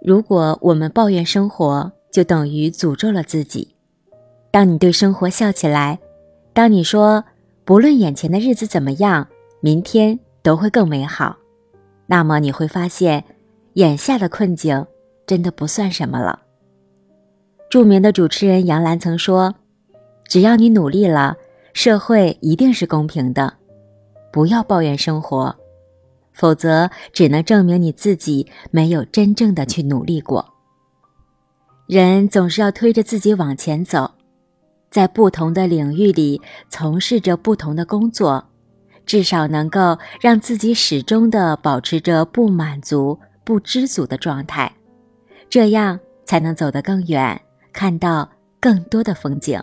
如果我们抱怨生活，就等于诅咒了自己。当你对生活笑起来，当你说不论眼前的日子怎么样，明天都会更美好，那么你会发现，眼下的困境真的不算什么了。著名的主持人杨澜曾说：“只要你努力了，社会一定是公平的。不要抱怨生活。”否则，只能证明你自己没有真正的去努力过。人总是要推着自己往前走，在不同的领域里从事着不同的工作，至少能够让自己始终的保持着不满足、不知足的状态，这样才能走得更远，看到更多的风景。